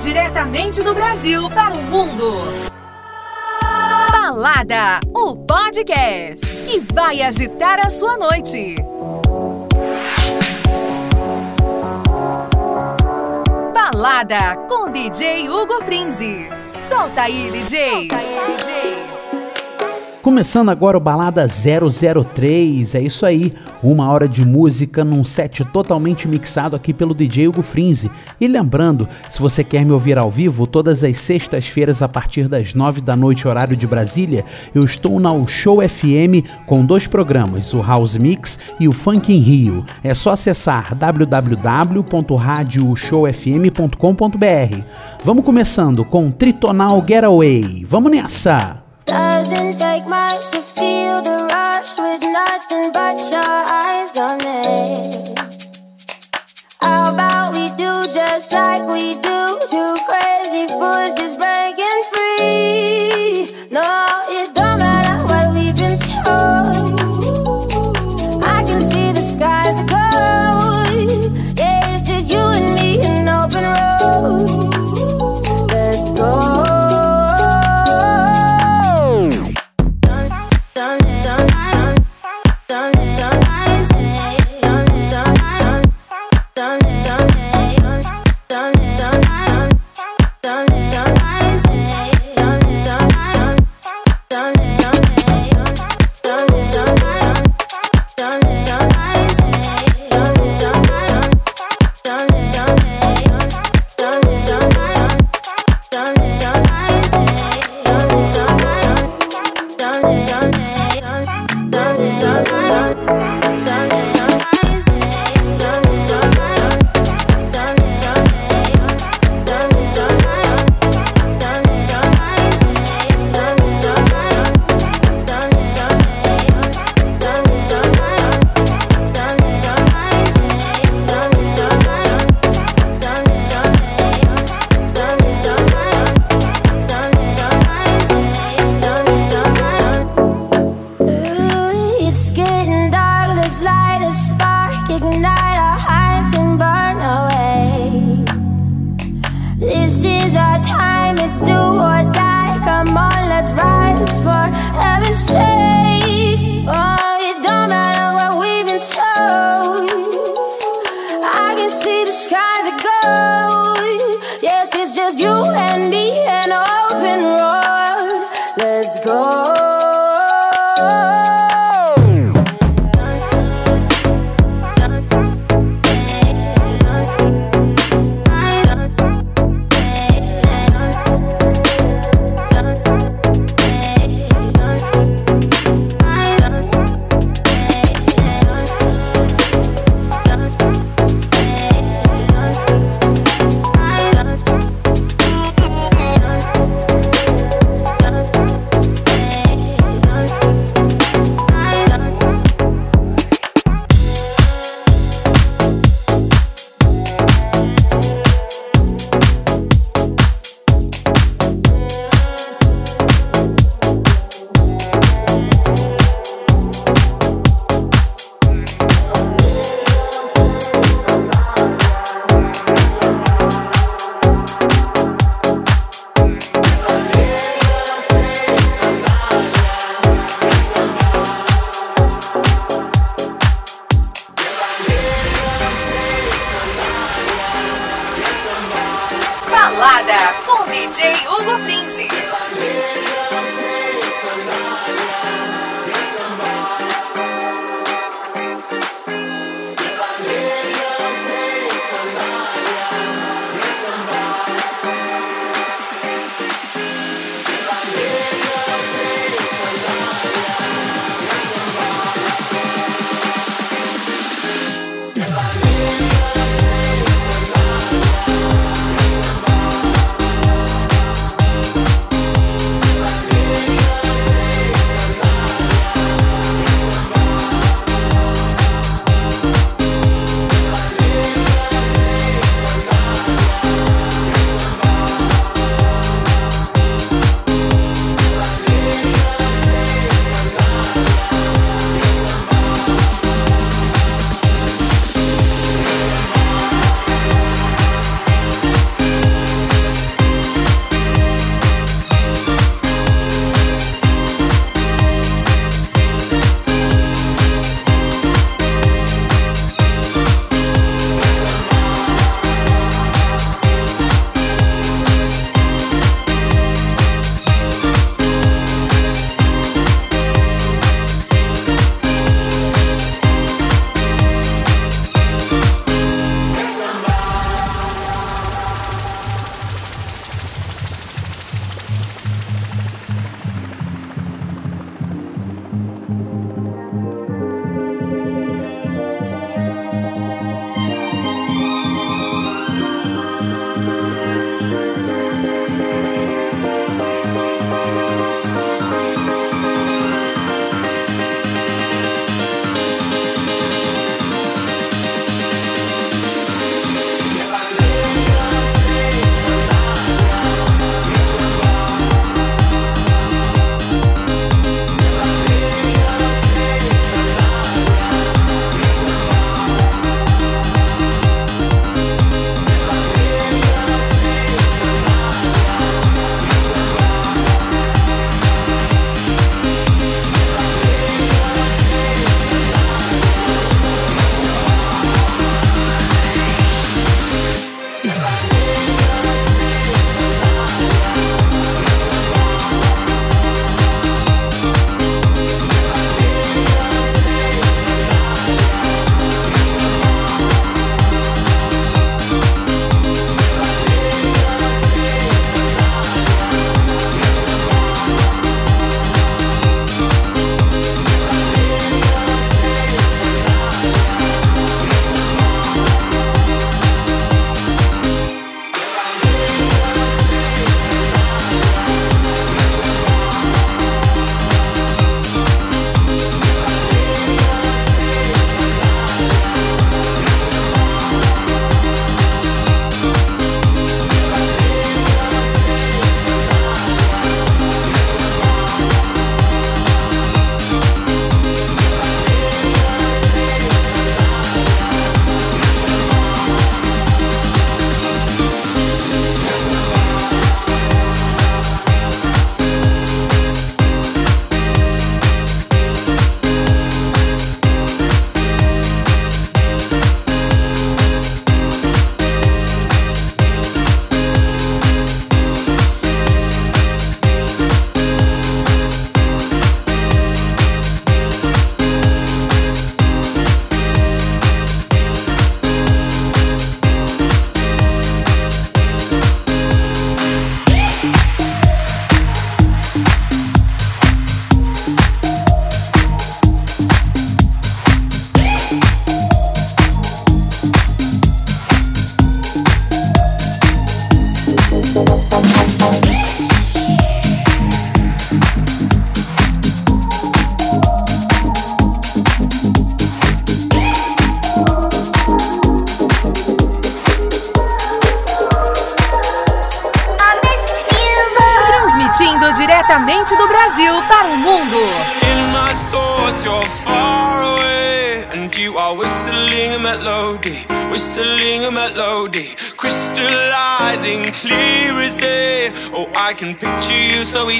Diretamente do Brasil para o mundo. Balada, o podcast que vai agitar a sua noite. Balada com DJ Hugo Frinzi. Solta aí, DJ. Solta aí, DJ. Começando agora o Balada 003, é isso aí, uma hora de música num set totalmente mixado aqui pelo DJ Hugo Frinzi. E lembrando, se você quer me ouvir ao vivo, todas as sextas-feiras a partir das 9 da noite, horário de Brasília, eu estou na Show FM com dois programas, o House Mix e o Funk em Rio. É só acessar www.radioshowfm.com.br. Vamos começando com Tritonal Getaway. Vamos nessa! Doesn't take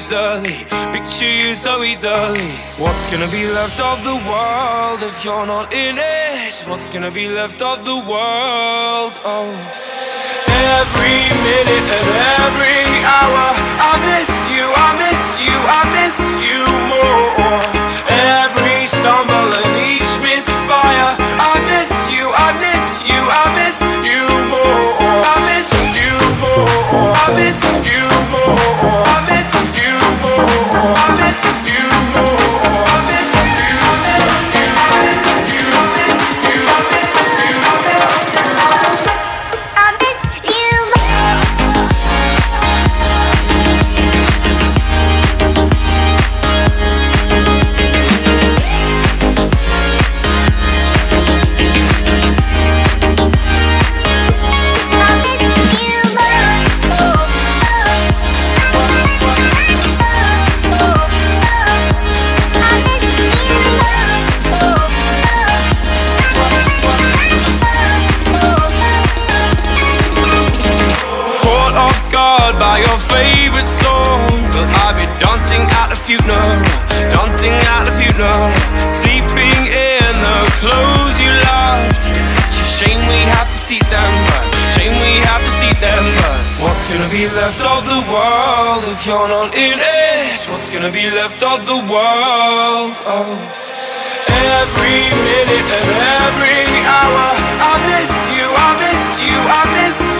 easily, picture you so easily. What's gonna be left of the world if you're not in it? What's gonna be left of the world? Oh. Every minute and every hour I miss you, I miss you, I miss you more Every stumble and each misfire I miss you, I miss you, I miss you more I miss you more, I miss funeral? Dancing at the funeral. Sleeping in the clothes you love. It's such a shame we have to see them, but shame we have to see them, but what's gonna be left of the world if you're not in it? What's gonna be left of the world? Oh. Every minute and every hour, I miss you, I miss you, I miss you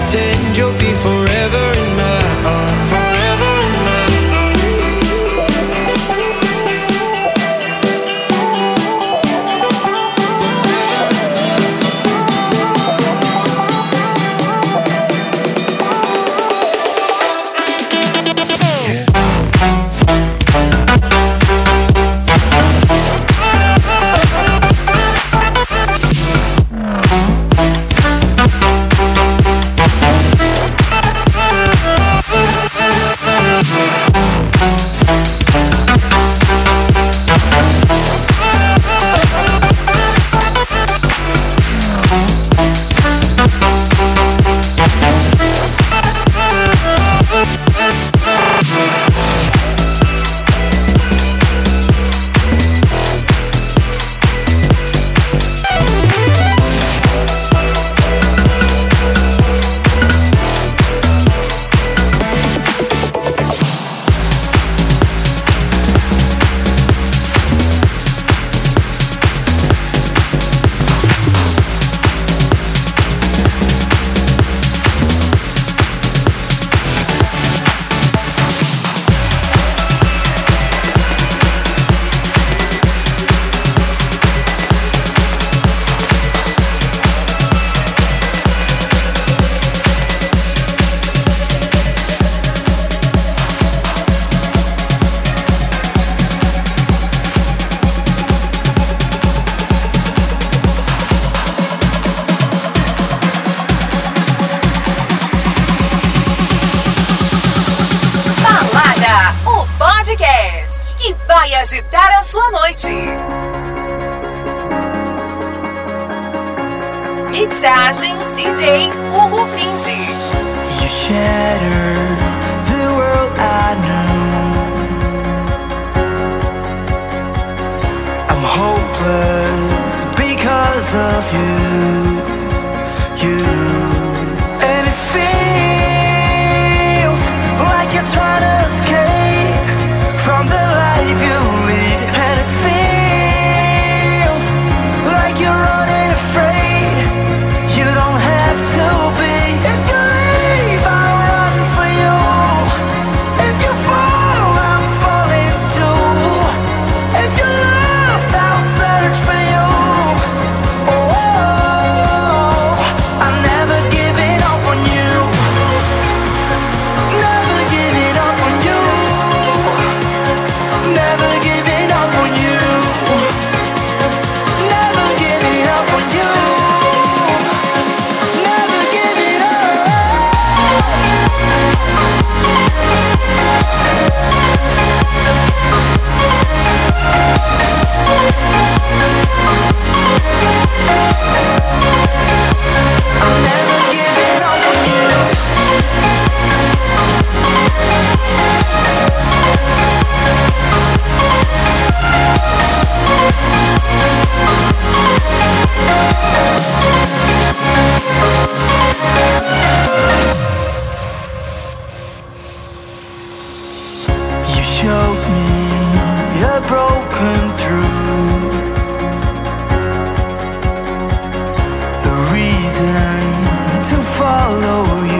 pretend you'll be forever podcast que vai agitar a sua noite. Mixagens DJ Hugo Finzi. You the world I know. I'm hopeless because of you. You. showed me a broken through reason to follow you.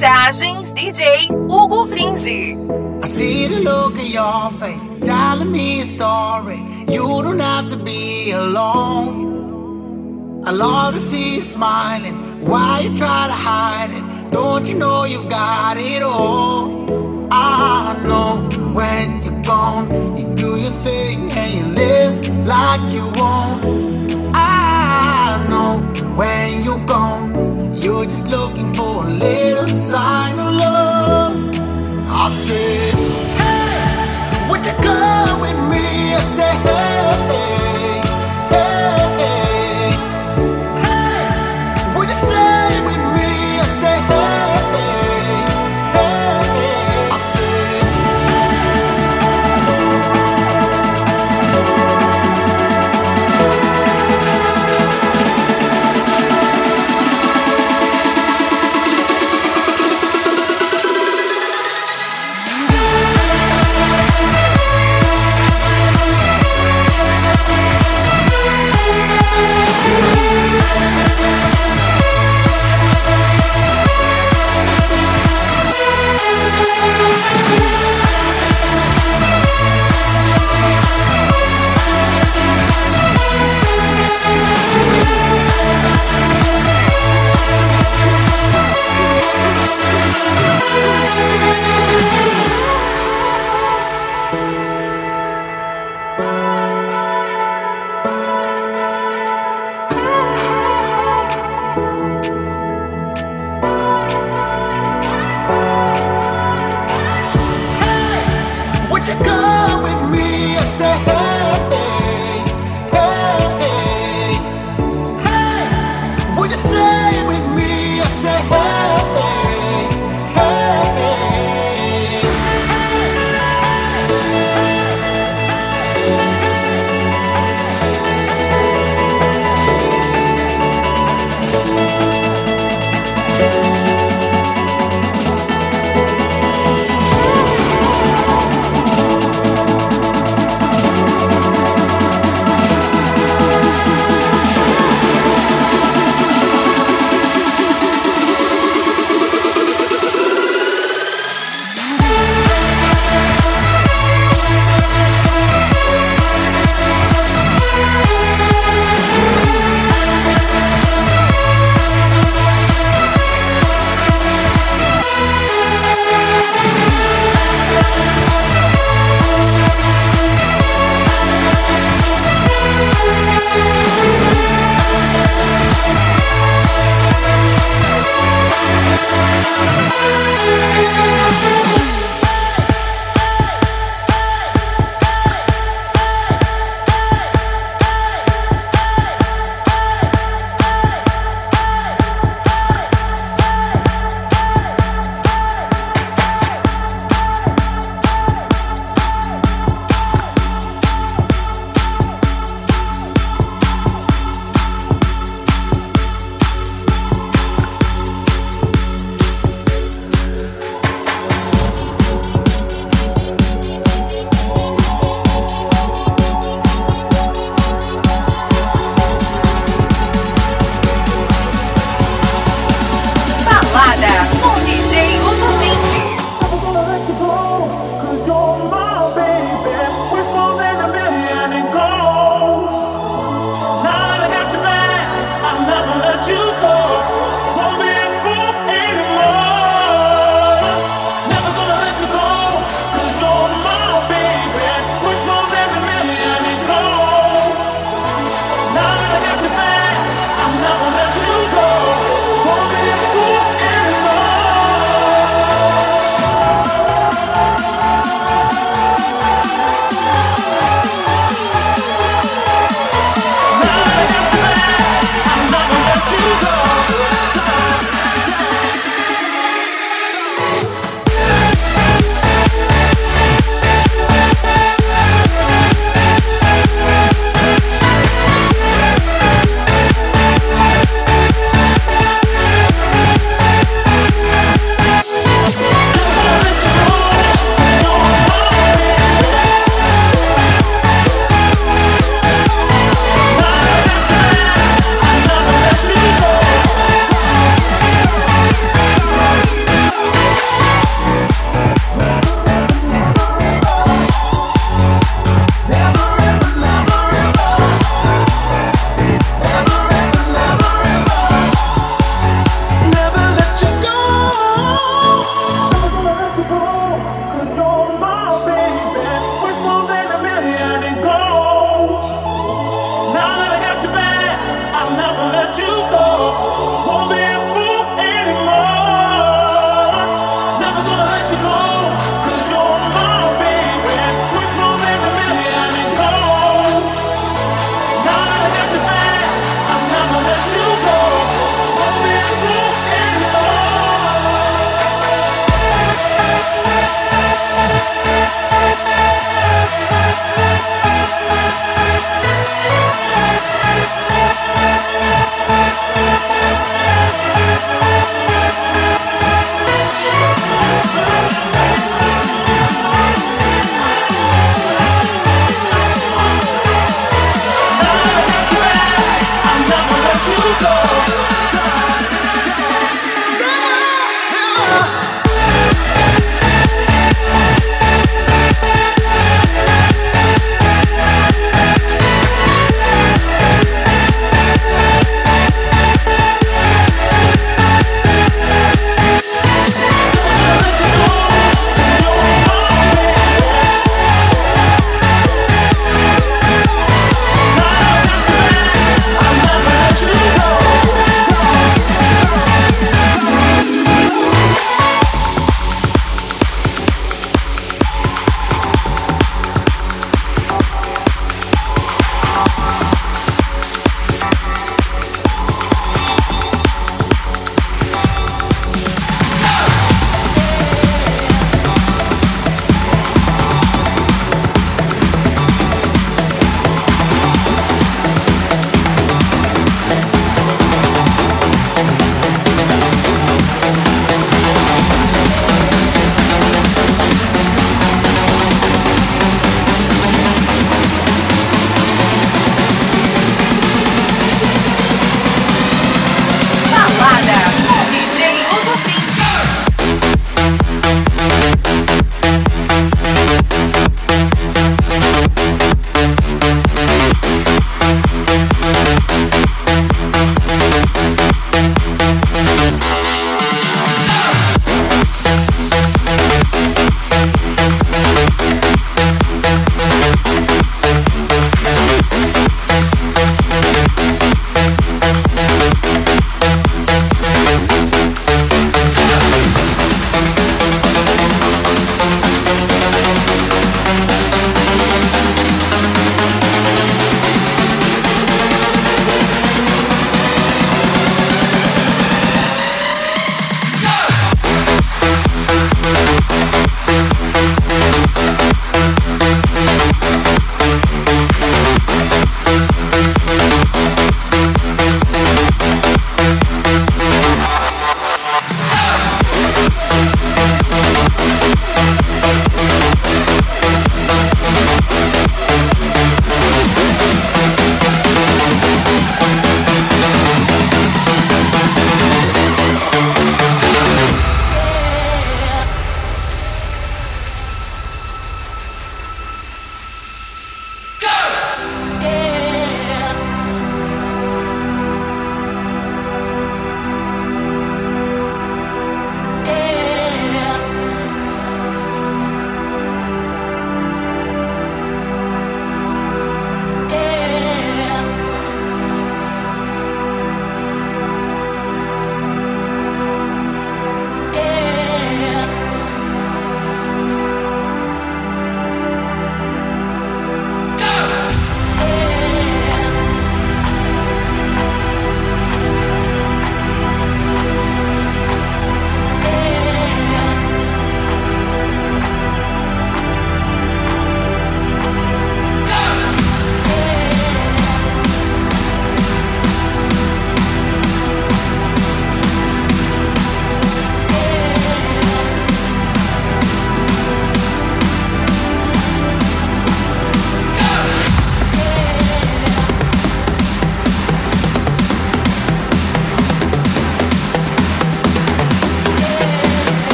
Mixagens DJ Hugo Frinzi. I see the look in your face, telling me a story. You don't have to be alone. I love to see you smiling. Why you try to hide it? Don't you know you've got it all? I know when you're gone, you do your thing and you live like you. Little sign of love. I said, Hey, would you come with me? I said, Hey.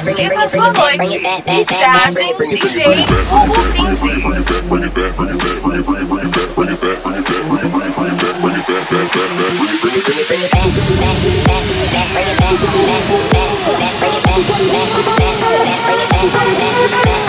agita sua noite. Mixagens DJ Hugo Pinzi. Bring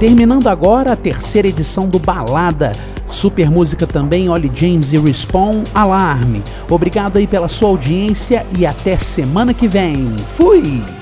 Terminando agora a terceira edição do Balada. Super música também, Ollie James e Respawn Alarme. Obrigado aí pela sua audiência e até semana que vem. Fui!